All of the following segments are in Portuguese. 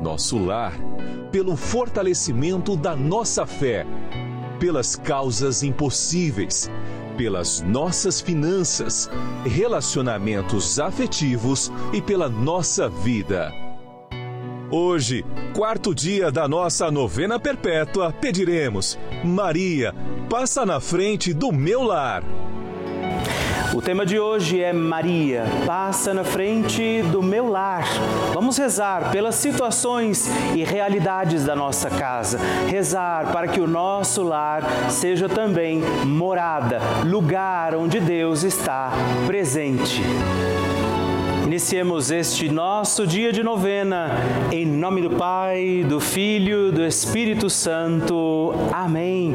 nosso lar, pelo fortalecimento da nossa fé pelas causas impossíveis, pelas nossas finanças, relacionamentos afetivos e pela nossa vida. Hoje, quarto dia da nossa novena perpétua, pediremos: Maria, passa na frente do meu lar. O tema de hoje é Maria, passa na frente do meu lar. Vamos rezar pelas situações e realidades da nossa casa. Rezar para que o nosso lar seja também morada, lugar onde Deus está presente. Iniciemos este nosso dia de novena, em nome do Pai, do Filho, do Espírito Santo. Amém.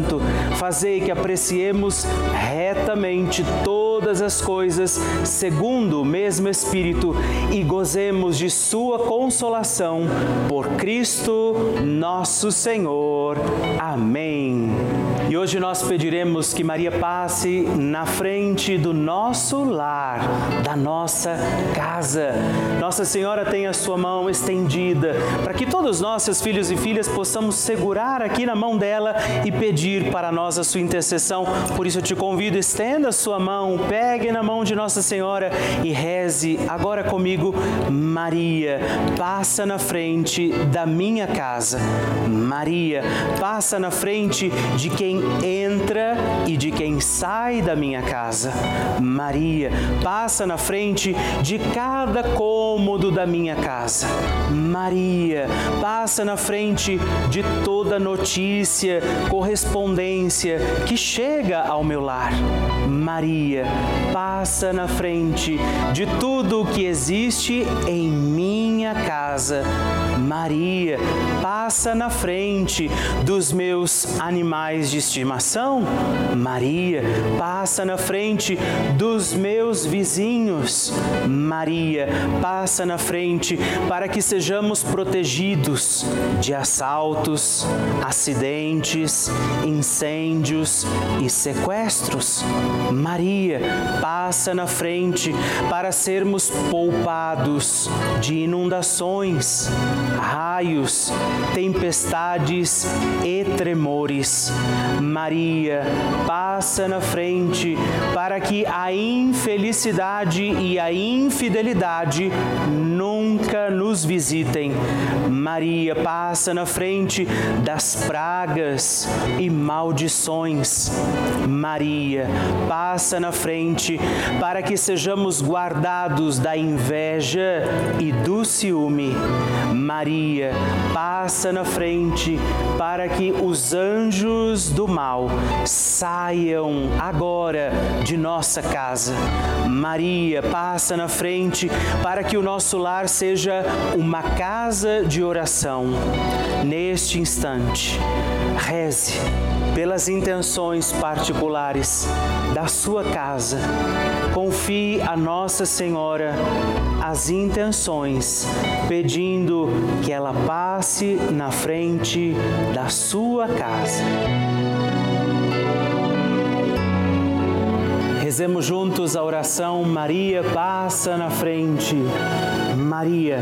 fazei que apreciemos retamente todas as coisas segundo o mesmo Espírito e gozemos de Sua consolação por Cristo nosso Senhor. Amém. E hoje nós pediremos que Maria passe na frente do nosso lar, da nossa casa. Nossa Senhora tem a sua mão estendida para que todos nós, seus filhos e filhas, possamos segurar aqui na mão dela e pedir para nós a sua intercessão. Por isso eu te convido, estenda a sua mão, pegue na mão de Nossa Senhora e reze agora comigo, Maria, passa na frente da minha casa. Maria, passa na frente de quem entra e de quem sai da minha casa. Maria, passa na frente de cada cômodo da minha casa. Maria, passa na frente de toda notícia, correspondência que chega ao meu lar. Maria, passa na frente de tudo o que existe em minha casa. Maria, passa na frente dos meus animais de estimação. Maria, passa na frente dos meus vizinhos. Maria, passa na frente para que sejamos protegidos de assaltos, acidentes, incêndios e sequestros. Maria, passa na frente para sermos poupados de inundações, raios, tempestades e tremores. Maria passa na frente para que a infelicidade e a infidelidade nunca nos visitem. Maria passa na frente das pragas e maldições. Maria passa na frente para que sejamos guardados da inveja e do ciúme. Maria passa na frente para que os anjos do mal saiam agora de nossa casa. Maria passa na frente para que o nosso lar seja uma casa de oração. Neste instante, reze pelas intenções particulares da sua casa. Confie a Nossa Senhora as intenções, pedindo que ela passe na frente da sua casa. Rezemos juntos a oração Maria passa na frente. Maria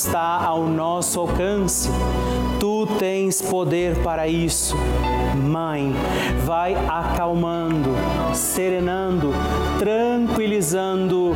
está ao nosso alcance. Tu tens poder para isso. Mãe, vai acalmando, serenando, tranquilizando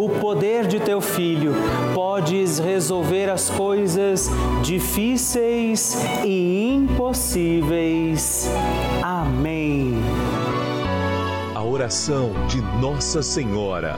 o poder de teu filho, podes resolver as coisas difíceis e impossíveis. Amém oração de Nossa Senhora.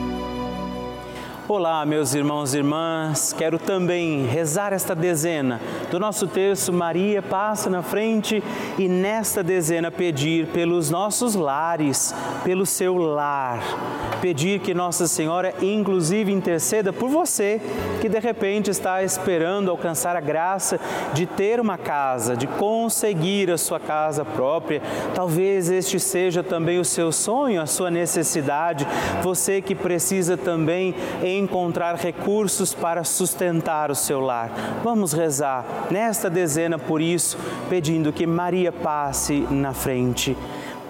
Olá, meus irmãos e irmãs. Quero também rezar esta dezena do nosso terço Maria passa na frente e nesta dezena pedir pelos nossos lares, pelo seu lar. Pedir que Nossa Senhora inclusive interceda por você que de repente está esperando alcançar a graça de ter uma casa, de conseguir a sua casa própria. Talvez este seja também o seu sonho, a sua necessidade. Você que precisa também em encontrar recursos para sustentar o seu lar. Vamos rezar nesta dezena por isso, pedindo que Maria passe na frente.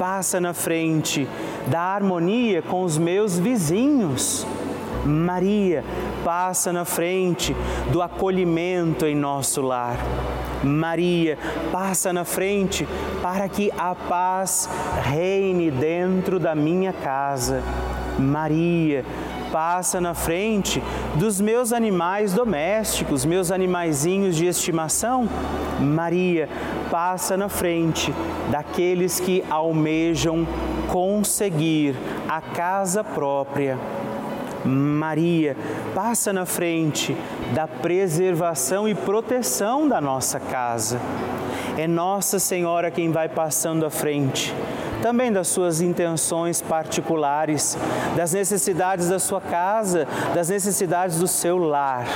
passa na frente da harmonia com os meus vizinhos. Maria, passa na frente do acolhimento em nosso lar. Maria, passa na frente para que a paz reine dentro da minha casa. Maria, passa na frente dos meus animais domésticos, meus animaizinhos de estimação. Maria passa na frente daqueles que almejam conseguir a casa própria. Maria passa na frente da preservação e proteção da nossa casa. É Nossa Senhora quem vai passando à frente também das suas intenções particulares, das necessidades da sua casa, das necessidades do seu lar.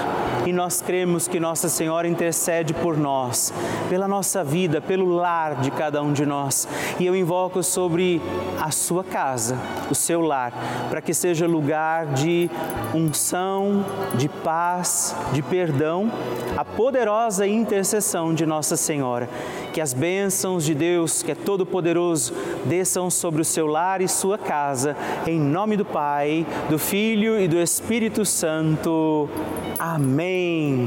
E nós cremos que Nossa Senhora intercede por nós, pela nossa vida, pelo lar de cada um de nós. E eu invoco sobre a sua casa, o seu lar, para que seja lugar de unção, de paz, de perdão, a poderosa intercessão de Nossa Senhora. Que as bênçãos de Deus, que é todo-poderoso, desçam sobre o seu lar e sua casa, em nome do Pai, do Filho e do Espírito Santo. Amém.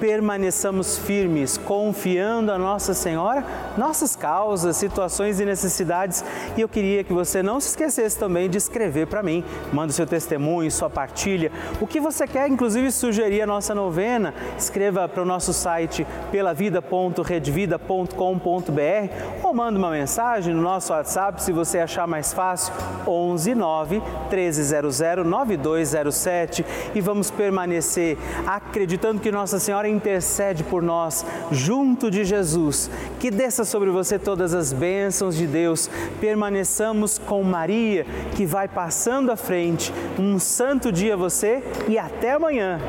permaneçamos firmes, confiando a Nossa Senhora nossas causas, situações e necessidades. E eu queria que você não se esquecesse também de escrever para mim. Manda seu testemunho, sua partilha, o que você quer, inclusive sugerir a nossa novena. Escreva para o nosso site pelavida.redvida.com.br ou manda uma mensagem no nosso WhatsApp se você achar mais fácil, 11 9 1300 9207 e vamos permanecer acreditando que Nossa Senhora intercede por nós junto de Jesus. Que desça sobre você todas as bênçãos de Deus. Permaneçamos com Maria, que vai passando à frente. Um santo dia a você e até amanhã.